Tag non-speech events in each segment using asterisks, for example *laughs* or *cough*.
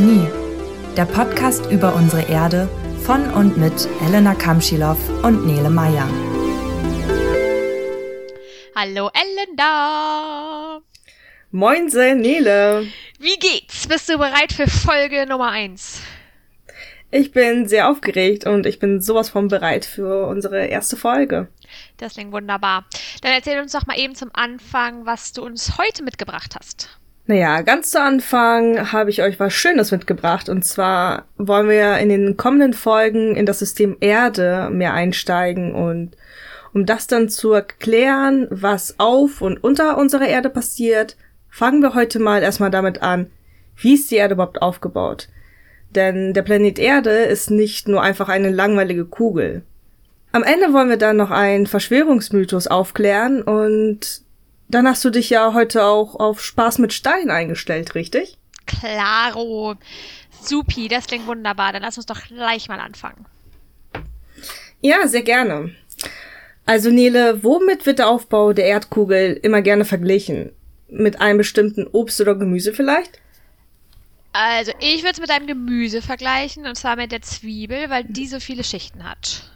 Harmonie, der Podcast über unsere Erde von und mit Elena Kamschilow und Nele Meyer. Hallo Ellen da! Moinse, Nele! Wie geht's? Bist du bereit für Folge Nummer 1? Ich bin sehr aufgeregt und ich bin sowas von bereit für unsere erste Folge. Das klingt wunderbar. Dann erzähl uns doch mal eben zum Anfang, was du uns heute mitgebracht hast. Naja, ganz zu Anfang habe ich euch was Schönes mitgebracht. Und zwar wollen wir in den kommenden Folgen in das System Erde mehr einsteigen. Und um das dann zu erklären, was auf und unter unserer Erde passiert, fangen wir heute mal erstmal damit an, wie ist die Erde überhaupt aufgebaut? Denn der Planet Erde ist nicht nur einfach eine langweilige Kugel. Am Ende wollen wir dann noch einen Verschwörungsmythos aufklären und dann hast du dich ja heute auch auf Spaß mit Stein eingestellt, richtig? Klaro. Supi, das klingt wunderbar. Dann lass uns doch gleich mal anfangen. Ja, sehr gerne. Also Nele, womit wird der Aufbau der Erdkugel immer gerne verglichen? Mit einem bestimmten Obst oder Gemüse vielleicht? Also, ich würde es mit einem Gemüse vergleichen, und zwar mit der Zwiebel, weil die so viele Schichten hat.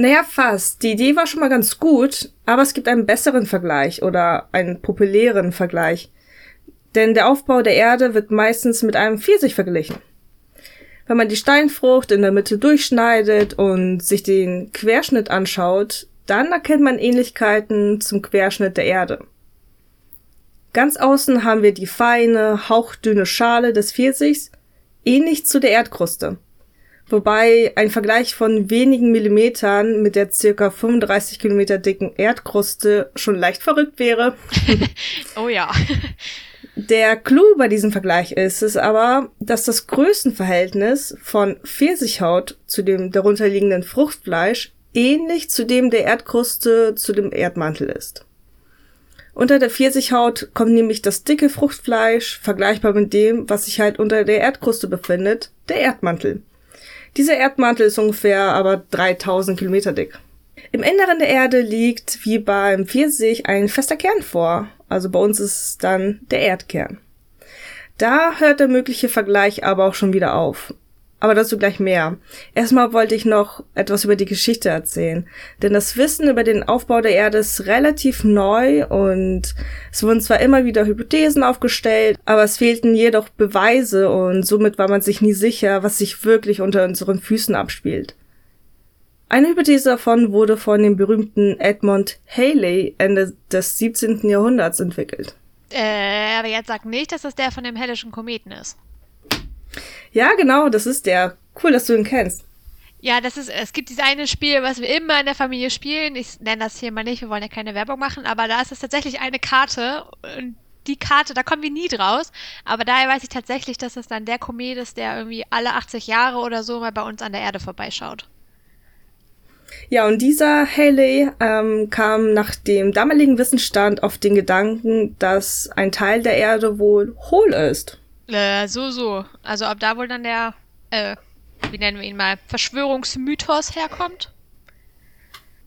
Naja, fast. Die Idee war schon mal ganz gut, aber es gibt einen besseren Vergleich oder einen populären Vergleich. Denn der Aufbau der Erde wird meistens mit einem Pfirsich verglichen. Wenn man die Steinfrucht in der Mitte durchschneidet und sich den Querschnitt anschaut, dann erkennt man Ähnlichkeiten zum Querschnitt der Erde. Ganz außen haben wir die feine, hauchdünne Schale des Pfirsichs, ähnlich zu der Erdkruste. Wobei ein Vergleich von wenigen Millimetern mit der circa 35 Kilometer dicken Erdkruste schon leicht verrückt wäre. *laughs* oh ja. Der Clou bei diesem Vergleich ist es aber, dass das Größenverhältnis von Pfirsichhaut zu dem darunterliegenden Fruchtfleisch ähnlich zu dem der Erdkruste zu dem Erdmantel ist. Unter der Pfirsichhaut kommt nämlich das dicke Fruchtfleisch, vergleichbar mit dem, was sich halt unter der Erdkruste befindet, der Erdmantel. Dieser Erdmantel ist ungefähr aber 3000 Kilometer dick. Im Inneren der Erde liegt wie beim Pfirsich ein fester Kern vor. Also bei uns ist es dann der Erdkern. Da hört der mögliche Vergleich aber auch schon wieder auf. Aber dazu gleich mehr. Erstmal wollte ich noch etwas über die Geschichte erzählen. Denn das Wissen über den Aufbau der Erde ist relativ neu und es wurden zwar immer wieder Hypothesen aufgestellt, aber es fehlten jedoch Beweise und somit war man sich nie sicher, was sich wirklich unter unseren Füßen abspielt. Eine Hypothese davon wurde von dem berühmten Edmund Haley Ende des 17. Jahrhunderts entwickelt. Äh, aber jetzt sag nicht, dass das der von dem hellischen Kometen ist. Ja, genau, das ist der. Cool, dass du ihn kennst. Ja, das ist, es gibt dieses eine Spiel, was wir immer in der Familie spielen. Ich nenne das hier mal nicht, wir wollen ja keine Werbung machen, aber da ist es tatsächlich eine Karte und die Karte, da kommen wir nie draus. Aber daher weiß ich tatsächlich, dass es dann der Komet ist, der irgendwie alle 80 Jahre oder so mal bei uns an der Erde vorbeischaut. Ja, und dieser Haley ähm, kam nach dem damaligen Wissensstand auf den Gedanken, dass ein Teil der Erde wohl hohl ist. Äh, so, so. Also ob da wohl dann der, äh, wie nennen wir ihn mal, Verschwörungsmythos herkommt?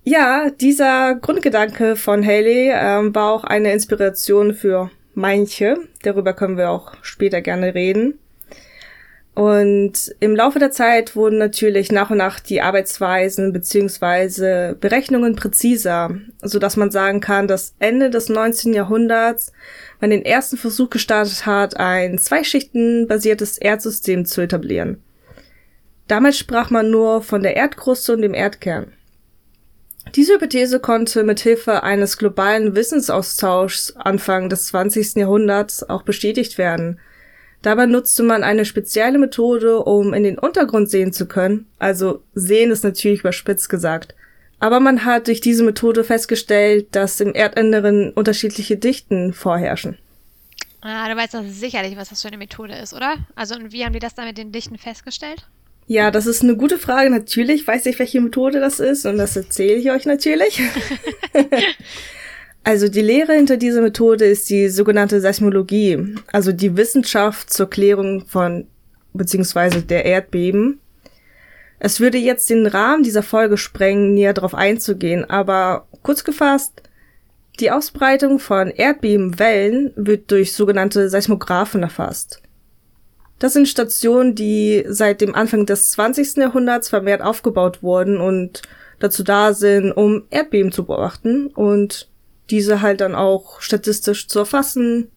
Ja, dieser Grundgedanke von Haley ähm, war auch eine Inspiration für manche. Darüber können wir auch später gerne reden. Und im Laufe der Zeit wurden natürlich nach und nach die Arbeitsweisen beziehungsweise Berechnungen präziser, so dass man sagen kann, dass Ende des 19. Jahrhunderts man den ersten Versuch gestartet hat, ein zweischichtenbasiertes Erdsystem zu etablieren. Damals sprach man nur von der Erdkruste und dem Erdkern. Diese Hypothese konnte mit Hilfe eines globalen Wissensaustauschs Anfang des 20. Jahrhunderts auch bestätigt werden. Dabei nutzte man eine spezielle Methode, um in den Untergrund sehen zu können. Also sehen ist natürlich überspitzt gesagt. Aber man hat durch diese Methode festgestellt, dass im Erdinneren unterschiedliche Dichten vorherrschen. Ah, du weißt doch sicherlich, was das für eine Methode ist, oder? Also, und wie haben die das dann mit den Dichten festgestellt? Ja, das ist eine gute Frage. Natürlich weiß ich, welche Methode das ist und das erzähle ich euch natürlich. *laughs* *laughs* also die Lehre hinter dieser Methode ist die sogenannte Seismologie, also die Wissenschaft zur Klärung von beziehungsweise der Erdbeben es würde jetzt den Rahmen dieser Folge sprengen, näher darauf einzugehen, aber kurz gefasst, die Ausbreitung von Erdbebenwellen wird durch sogenannte Seismographen erfasst. Das sind Stationen, die seit dem Anfang des 20. Jahrhunderts vermehrt aufgebaut wurden und dazu da sind, um Erdbeben zu beobachten und diese halt dann auch statistisch zu erfassen.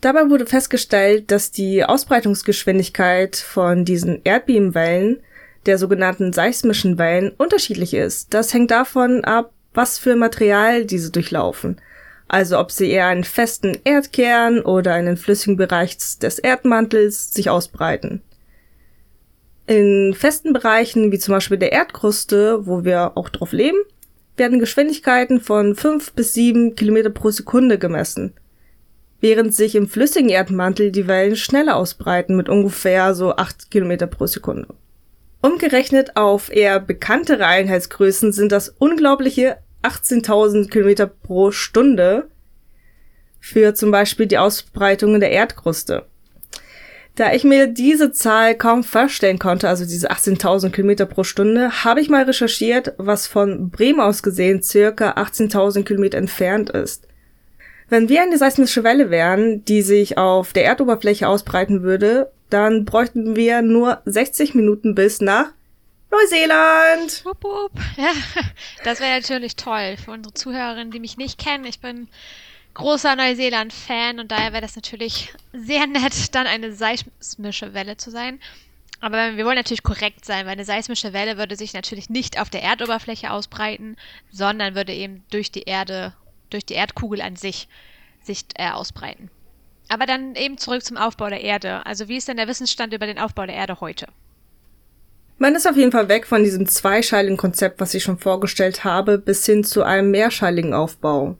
Dabei wurde festgestellt, dass die Ausbreitungsgeschwindigkeit von diesen Erdbebenwellen, der sogenannten seismischen Wellen, unterschiedlich ist. Das hängt davon ab, was für Material diese durchlaufen also ob sie eher einen festen Erdkern oder einen flüssigen Bereich des Erdmantels sich ausbreiten. In festen Bereichen, wie zum Beispiel der Erdkruste, wo wir auch drauf leben, werden Geschwindigkeiten von 5 bis 7 Kilometer pro Sekunde gemessen, während sich im flüssigen Erdmantel die Wellen schneller ausbreiten mit ungefähr so 8 Kilometer pro Sekunde. Umgerechnet auf eher bekanntere Einheitsgrößen sind das unglaubliche 18.000 Kilometer pro Stunde für zum Beispiel die Ausbreitung der Erdkruste. Da ich mir diese Zahl kaum vorstellen konnte, also diese 18.000 Kilometer pro Stunde, habe ich mal recherchiert, was von Bremen aus gesehen circa 18.000 Kilometer entfernt ist. Wenn wir eine seismische Welle wären, die sich auf der Erdoberfläche ausbreiten würde, dann bräuchten wir nur 60 Minuten bis nach Neuseeland. Wupp, wupp. Ja, *laughs* das wäre natürlich toll für unsere Zuhörerinnen, die mich nicht kennen. Ich bin großer Neuseeland-Fan und daher wäre das natürlich sehr nett, dann eine seismische Welle zu sein. Aber wir wollen natürlich korrekt sein, weil eine seismische Welle würde sich natürlich nicht auf der Erdoberfläche ausbreiten, sondern würde eben durch die Erde, durch die Erdkugel an sich sich äh, ausbreiten. Aber dann eben zurück zum Aufbau der Erde. Also wie ist denn der Wissensstand über den Aufbau der Erde heute? Man ist auf jeden Fall weg von diesem zweischeiligen Konzept, was ich schon vorgestellt habe, bis hin zu einem mehrscheiligen Aufbau.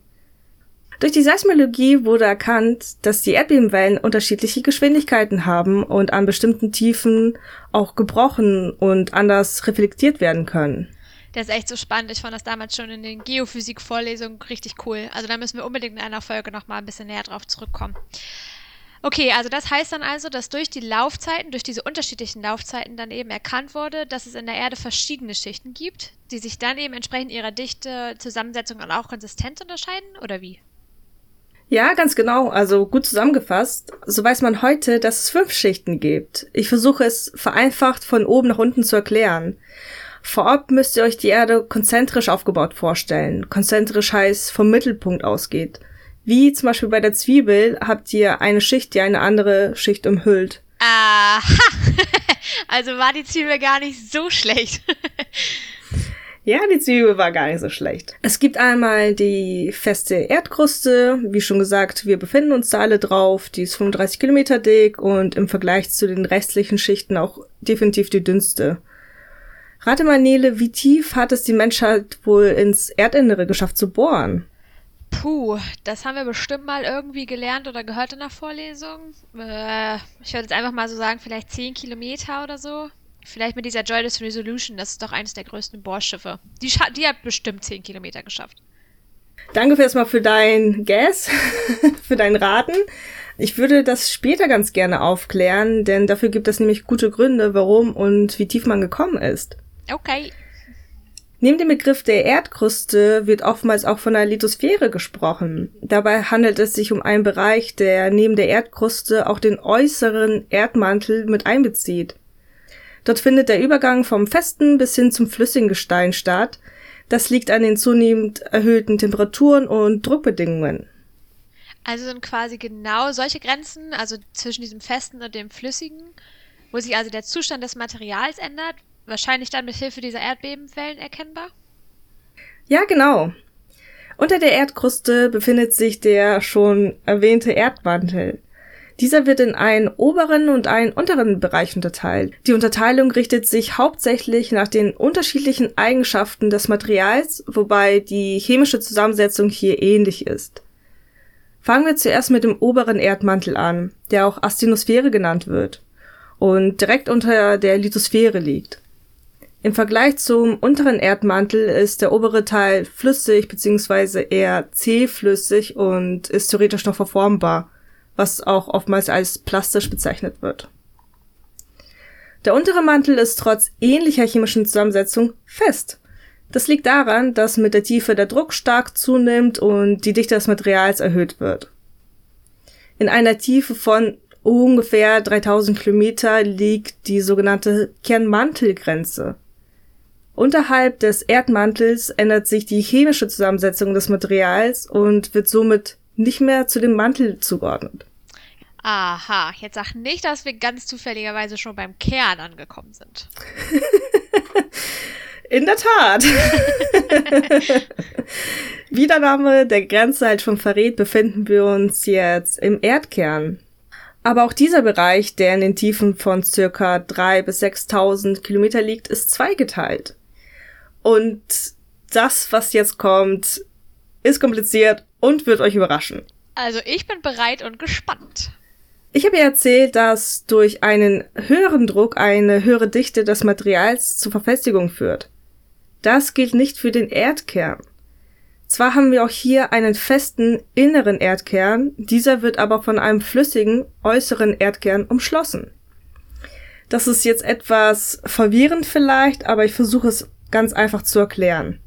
Durch die Seismologie wurde erkannt, dass die Erdbebenwellen unterschiedliche Geschwindigkeiten haben und an bestimmten Tiefen auch gebrochen und anders reflektiert werden können. Der ist echt so spannend. Ich fand das damals schon in den Geophysik-Vorlesungen richtig cool. Also da müssen wir unbedingt in einer Folge nochmal ein bisschen näher drauf zurückkommen. Okay, also das heißt dann also, dass durch die Laufzeiten, durch diese unterschiedlichen Laufzeiten dann eben erkannt wurde, dass es in der Erde verschiedene Schichten gibt, die sich dann eben entsprechend ihrer Dichte, Zusammensetzung und auch Konsistenz unterscheiden, oder wie? Ja, ganz genau. Also gut zusammengefasst. So weiß man heute, dass es fünf Schichten gibt. Ich versuche es vereinfacht von oben nach unten zu erklären. Vorab müsst ihr euch die Erde konzentrisch aufgebaut vorstellen. Konzentrisch heißt vom Mittelpunkt ausgeht. Wie zum Beispiel bei der Zwiebel habt ihr eine Schicht, die eine andere Schicht umhüllt. Aha! *laughs* also war die Zwiebel gar nicht so schlecht. *laughs* ja, die Zwiebel war gar nicht so schlecht. Es gibt einmal die feste Erdkruste. Wie schon gesagt, wir befinden uns da alle drauf. Die ist 35 Kilometer dick und im Vergleich zu den restlichen Schichten auch definitiv die dünnste. Rate mal, Nele, wie tief hat es die Menschheit wohl ins Erdinnere geschafft zu bohren? Puh, das haben wir bestimmt mal irgendwie gelernt oder gehört in der Vorlesung. Äh, ich würde jetzt einfach mal so sagen, vielleicht 10 Kilometer oder so. Vielleicht mit dieser Joyless Resolution, das ist doch eines der größten Bohrschiffe. Die, die hat bestimmt 10 Kilometer geschafft. Danke erstmal für dein Guess, *laughs* für dein Raten. Ich würde das später ganz gerne aufklären, denn dafür gibt es nämlich gute Gründe, warum und wie tief man gekommen ist. Okay. Neben dem Begriff der Erdkruste wird oftmals auch von der Lithosphäre gesprochen. Dabei handelt es sich um einen Bereich, der neben der Erdkruste auch den äußeren Erdmantel mit einbezieht. Dort findet der Übergang vom festen bis hin zum flüssigen Gestein statt. Das liegt an den zunehmend erhöhten Temperaturen und Druckbedingungen. Also sind quasi genau solche Grenzen, also zwischen diesem festen und dem flüssigen, wo sich also der Zustand des Materials ändert, Wahrscheinlich dann mit Hilfe dieser Erdbebenwellen erkennbar? Ja, genau. Unter der Erdkruste befindet sich der schon erwähnte Erdmantel. Dieser wird in einen oberen und einen unteren Bereich unterteilt. Die Unterteilung richtet sich hauptsächlich nach den unterschiedlichen Eigenschaften des Materials, wobei die chemische Zusammensetzung hier ähnlich ist. Fangen wir zuerst mit dem oberen Erdmantel an, der auch Astenosphäre genannt wird und direkt unter der Lithosphäre liegt. Im Vergleich zum unteren Erdmantel ist der obere Teil flüssig bzw. eher zähflüssig und ist theoretisch noch verformbar, was auch oftmals als plastisch bezeichnet wird. Der untere Mantel ist trotz ähnlicher chemischen Zusammensetzung fest. Das liegt daran, dass mit der Tiefe der Druck stark zunimmt und die Dichte des Materials erhöht wird. In einer Tiefe von ungefähr 3000 Kilometer liegt die sogenannte Kernmantelgrenze. Unterhalb des Erdmantels ändert sich die chemische Zusammensetzung des Materials und wird somit nicht mehr zu dem Mantel zugeordnet. Aha, jetzt sag nicht, dass wir ganz zufälligerweise schon beim Kern angekommen sind. *laughs* In der Tat. *laughs* Wie der Name der Grenze halt schon verrät, befinden wir uns jetzt im Erdkern. Aber auch dieser Bereich, der in den Tiefen von circa 3.000 bis 6.000 Kilometer liegt, ist zweigeteilt. Und das, was jetzt kommt, ist kompliziert und wird euch überraschen. Also ich bin bereit und gespannt. Ich habe ihr erzählt, dass durch einen höheren Druck eine höhere Dichte des Materials zur Verfestigung führt. Das gilt nicht für den Erdkern. Zwar haben wir auch hier einen festen inneren Erdkern, dieser wird aber von einem flüssigen äußeren Erdkern umschlossen. Das ist jetzt etwas verwirrend vielleicht, aber ich versuche es ganz einfach zu erklären.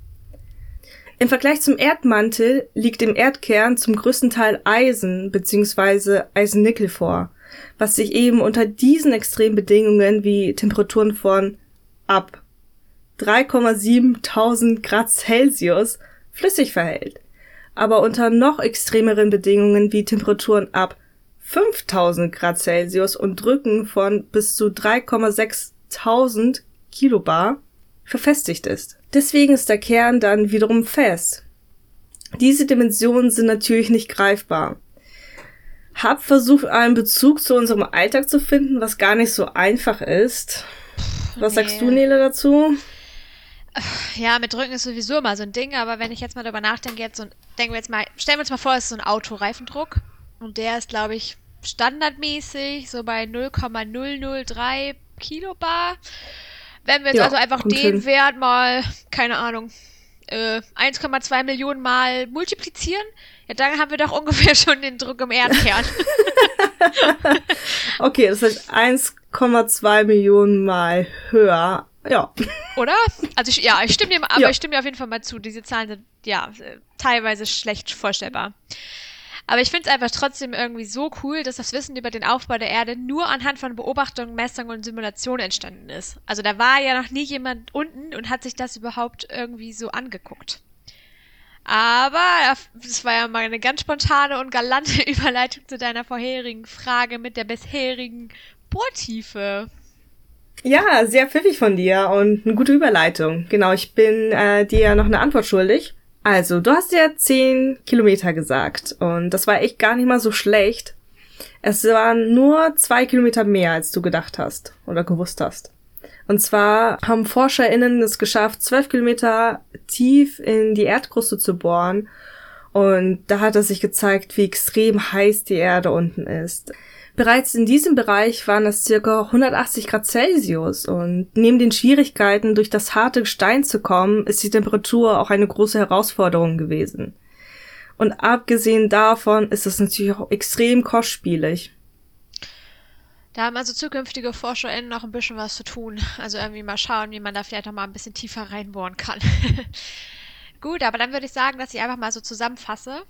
Im Vergleich zum Erdmantel liegt im Erdkern zum größten Teil Eisen bzw. Eisennickel vor, was sich eben unter diesen extremen Bedingungen wie Temperaturen von ab 3,7 Grad Celsius flüssig verhält, aber unter noch extremeren Bedingungen wie Temperaturen ab 5000 Grad Celsius und Drücken von bis zu 3,6 Kilobar verfestigt ist. Deswegen ist der Kern dann wiederum fest. Diese Dimensionen sind natürlich nicht greifbar. Hab versucht, einen Bezug zu unserem Alltag zu finden, was gar nicht so einfach ist. Was nee. sagst du, Nele, dazu? Ja, mit Drücken ist sowieso immer so ein Ding, aber wenn ich jetzt mal darüber nachdenke, jetzt so, denken wir jetzt mal, stellen wir uns mal vor, es ist so ein Autoreifendruck und der ist, glaube ich, standardmäßig so bei 0,003 Kilobar. Wenn wir jetzt ja, also einfach den hin. Wert mal, keine Ahnung, äh, 1,2 Millionen Mal multiplizieren, ja, dann haben wir doch *laughs* ungefähr schon den Druck im Erdkern. *laughs* okay, das heißt 1,2 Millionen Mal höher. Ja. Oder? Also ich, ja, ich stimme dir, *laughs* aber ja. ich stimme dir auf jeden Fall mal zu. Diese Zahlen sind ja teilweise schlecht vorstellbar. Aber ich finde es einfach trotzdem irgendwie so cool, dass das Wissen über den Aufbau der Erde nur anhand von Beobachtungen, Messungen und Simulationen entstanden ist. Also da war ja noch nie jemand unten und hat sich das überhaupt irgendwie so angeguckt. Aber das war ja mal eine ganz spontane und galante *laughs* Überleitung zu deiner vorherigen Frage mit der bisherigen Bohrtiefe. Ja, sehr pfiffig von dir und eine gute Überleitung. Genau, ich bin äh, dir noch eine Antwort schuldig. Also, du hast ja 10 Kilometer gesagt und das war echt gar nicht mal so schlecht. Es waren nur zwei Kilometer mehr, als du gedacht hast oder gewusst hast. Und zwar haben ForscherInnen es geschafft, zwölf Kilometer tief in die Erdkruste zu bohren. Und da hat es sich gezeigt, wie extrem heiß die Erde unten ist. Bereits in diesem Bereich waren es circa 180 Grad Celsius und neben den Schwierigkeiten, durch das harte Gestein zu kommen, ist die Temperatur auch eine große Herausforderung gewesen. Und abgesehen davon ist es natürlich auch extrem kostspielig. Da haben also zukünftige ForscherInnen noch ein bisschen was zu tun. Also irgendwie mal schauen, wie man da vielleicht noch mal ein bisschen tiefer reinbohren kann. *laughs* Gut, aber dann würde ich sagen, dass ich einfach mal so zusammenfasse.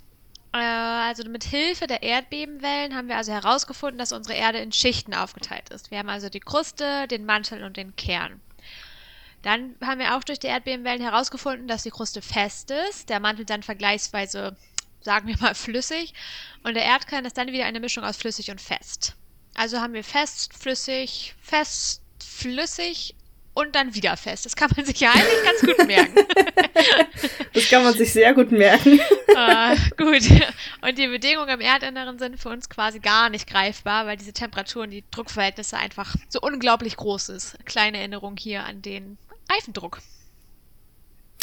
Äh, also mit Hilfe der Erdbebenwellen haben wir also herausgefunden, dass unsere Erde in Schichten aufgeteilt ist. Wir haben also die Kruste, den Mantel und den Kern. Dann haben wir auch durch die Erdbebenwellen herausgefunden, dass die Kruste fest ist, der Mantel dann vergleichsweise, sagen wir mal, *laughs* flüssig und der Erdkern ist dann wieder eine Mischung aus flüssig und fest. Also haben wir fest, flüssig, fest, flüssig und dann wieder fest. Das kann man sich ja eigentlich ganz gut merken. *laughs* das kann man sich sehr gut merken. uh, *laughs* gut. Und die Bedingungen im Erdinneren sind für uns quasi gar nicht greifbar, weil diese Temperaturen, die Druckverhältnisse einfach so unglaublich groß ist. Kleine Erinnerung hier an den Reifendruck.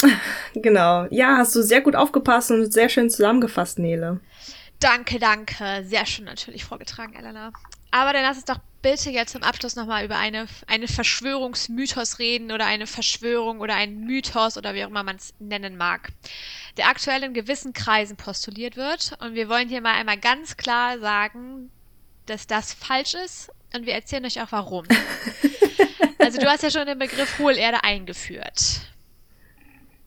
*laughs* Genau. Ja, hast du sehr gut aufgepasst und sehr schön zusammengefasst, Nele. Danke, danke. Sehr schön natürlich vorgetragen, Elena. Aber dann lass uns doch bitte jetzt zum Abschluss nochmal über eine, eine Verschwörungsmythos reden oder eine Verschwörung oder ein Mythos oder wie auch immer man es nennen mag, der aktuell in gewissen Kreisen postuliert wird. Und wir wollen hier mal einmal ganz klar sagen, dass das falsch ist und wir erzählen euch auch warum. *laughs* also du hast ja schon den Begriff Hohlerde eingeführt.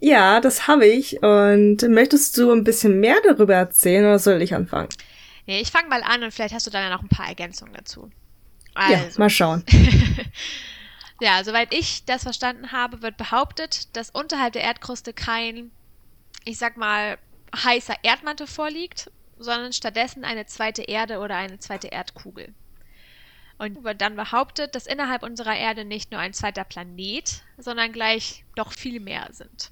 Ja, das habe ich. Und möchtest du ein bisschen mehr darüber erzählen oder soll ich anfangen? Nee, ich fange mal an und vielleicht hast du dann ja noch ein paar Ergänzungen dazu. Also. Ja, mal schauen. *laughs* ja, soweit ich das verstanden habe, wird behauptet, dass unterhalb der Erdkruste kein, ich sag mal, heißer Erdmantel vorliegt, sondern stattdessen eine zweite Erde oder eine zweite Erdkugel. Und wird dann behauptet, dass innerhalb unserer Erde nicht nur ein zweiter Planet, sondern gleich doch viel mehr sind.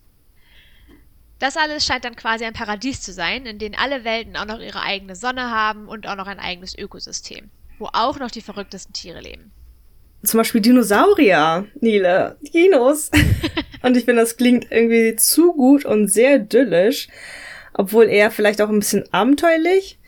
Das alles scheint dann quasi ein Paradies zu sein, in dem alle Welten auch noch ihre eigene Sonne haben und auch noch ein eigenes Ökosystem, wo auch noch die verrücktesten Tiere leben. Zum Beispiel Dinosaurier, Nile, Dinos. *laughs* und ich finde, das klingt irgendwie zu gut und sehr idyllisch, obwohl eher vielleicht auch ein bisschen abenteuerlich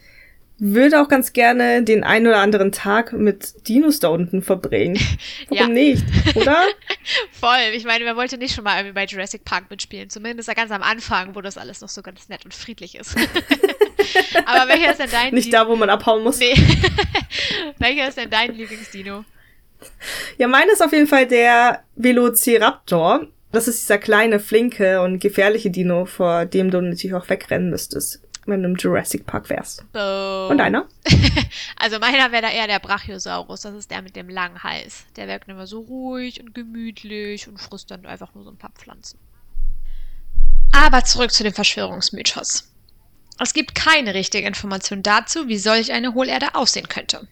würde auch ganz gerne den einen oder anderen Tag mit Dinos da unten verbringen. *laughs* Warum ja. nicht, oder? *laughs* Voll. Ich meine, wer wollte nicht schon mal irgendwie bei Jurassic Park mitspielen? Zumindest ganz am Anfang, wo das alles noch so ganz nett und friedlich ist. *laughs* Aber welcher ist denn dein Nicht da, wo man abhauen muss. Nee. welcher ist denn dein Lieblingsdino? Ja, meiner ist auf jeden Fall der Velociraptor. Das ist dieser kleine, flinke und gefährliche Dino, vor dem du natürlich auch wegrennen müsstest wenn du im Jurassic Park wärst. So. Und deiner? *laughs* also meiner wäre da eher der Brachiosaurus. Das ist der mit dem langen Hals. Der wirkt immer so ruhig und gemütlich und frisst dann einfach nur so ein paar Pflanzen. Aber zurück zu dem Verschwörungsmythos. Es gibt keine richtige Information dazu, wie solch eine Hohlerde aussehen könnte.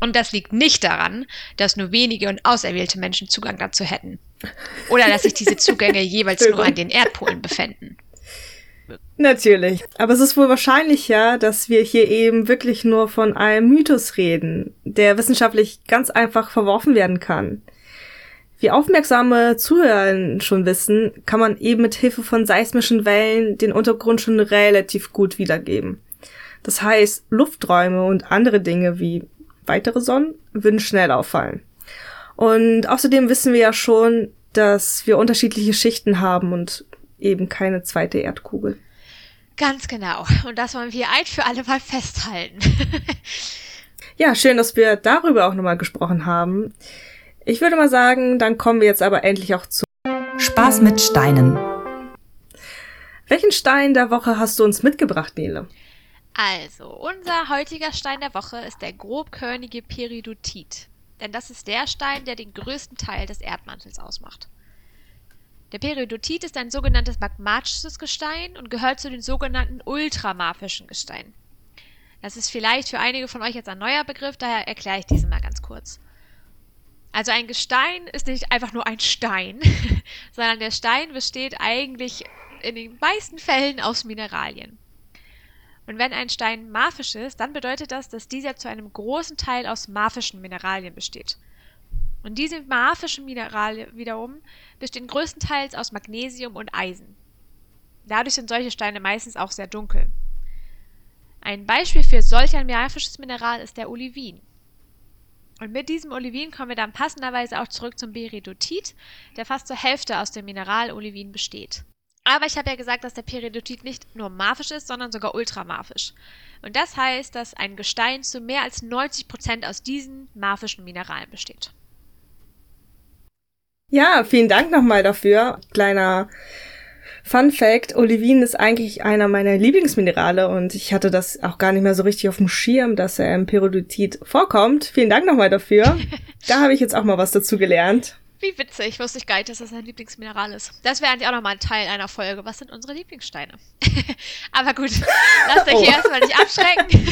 Und das liegt nicht daran, dass nur wenige und auserwählte Menschen Zugang dazu hätten. Oder dass sich diese Zugänge jeweils nur an den Erdpolen befänden. Natürlich. Aber es ist wohl wahrscheinlicher, dass wir hier eben wirklich nur von einem Mythos reden, der wissenschaftlich ganz einfach verworfen werden kann. Wie aufmerksame Zuhörer schon wissen, kann man eben mit Hilfe von seismischen Wellen den Untergrund schon relativ gut wiedergeben. Das heißt, Lufträume und andere Dinge wie weitere Sonnen würden schnell auffallen. Und außerdem wissen wir ja schon, dass wir unterschiedliche Schichten haben und eben keine zweite Erdkugel. Ganz genau. Und das wollen wir ein für alle Mal festhalten. *laughs* ja, schön, dass wir darüber auch nochmal gesprochen haben. Ich würde mal sagen, dann kommen wir jetzt aber endlich auch zu Spaß mit Steinen. Welchen Stein der Woche hast du uns mitgebracht, Nele? Also, unser heutiger Stein der Woche ist der grobkörnige Peridotit. Denn das ist der Stein, der den größten Teil des Erdmantels ausmacht. Der Periodotit ist ein sogenanntes magmatisches Gestein und gehört zu den sogenannten ultramaphischen Gesteinen. Das ist vielleicht für einige von euch jetzt ein neuer Begriff, daher erkläre ich diesen mal ganz kurz. Also ein Gestein ist nicht einfach nur ein Stein, *laughs* sondern der Stein besteht eigentlich in den meisten Fällen aus Mineralien. Und wenn ein Stein maphisch ist, dann bedeutet das, dass dieser zu einem großen Teil aus maphischen Mineralien besteht. Und diese maphischen Minerale wiederum bestehen größtenteils aus Magnesium und Eisen. Dadurch sind solche Steine meistens auch sehr dunkel. Ein Beispiel für solch ein maphisches Mineral ist der Olivin. Und mit diesem Olivin kommen wir dann passenderweise auch zurück zum Peridotit, der fast zur Hälfte aus dem Mineral Olivin besteht. Aber ich habe ja gesagt, dass der Peridotit nicht nur maphisch ist, sondern sogar ultramaphisch. Und das heißt, dass ein Gestein zu mehr als 90% aus diesen maphischen Mineralen besteht. Ja, vielen Dank nochmal dafür. Kleiner Fun Fact, Olivin ist eigentlich einer meiner Lieblingsminerale und ich hatte das auch gar nicht mehr so richtig auf dem Schirm, dass er im Periodizid vorkommt. Vielen Dank nochmal dafür. *laughs* da habe ich jetzt auch mal was dazu gelernt. Wie witzig, wusste ich gar nicht, dass das ein Lieblingsmineral ist. Das wäre eigentlich auch nochmal ein Teil einer Folge. Was sind unsere Lieblingssteine? *laughs* Aber gut, lasst euch oh. hier erstmal nicht abschrecken.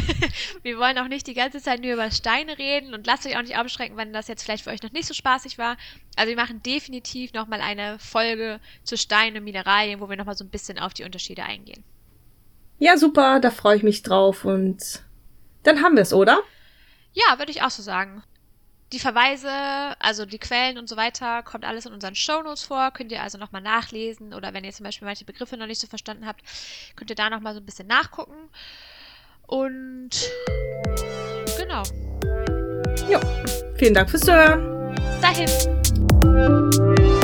*laughs* Wir wollen auch nicht die ganze Zeit nur über Steine reden und lasst euch auch nicht abschrecken, wenn das jetzt vielleicht für euch noch nicht so spaßig war. Also wir machen definitiv nochmal eine Folge zu Steinen und Mineralien, wo wir nochmal so ein bisschen auf die Unterschiede eingehen. Ja, super, da freue ich mich drauf und dann haben wir es, oder? Ja, würde ich auch so sagen. Die Verweise, also die Quellen und so weiter, kommt alles in unseren Shownotes vor. Könnt ihr also nochmal nachlesen. Oder wenn ihr zum Beispiel manche Begriffe noch nicht so verstanden habt, könnt ihr da nochmal so ein bisschen nachgucken. Und genau. Ja, vielen Dank fürs Zuhören. Bis dahin.